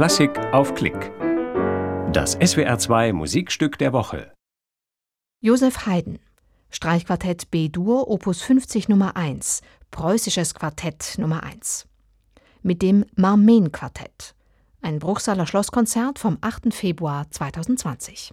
Klassik auf Klick. Das SWR2 Musikstück der Woche. Josef Haydn. Streichquartett B-Dur, Opus 50 Nummer 1. Preußisches Quartett Nummer 1. Mit dem Marmen-Quartett. Ein Bruchsaler Schlosskonzert vom 8. Februar 2020.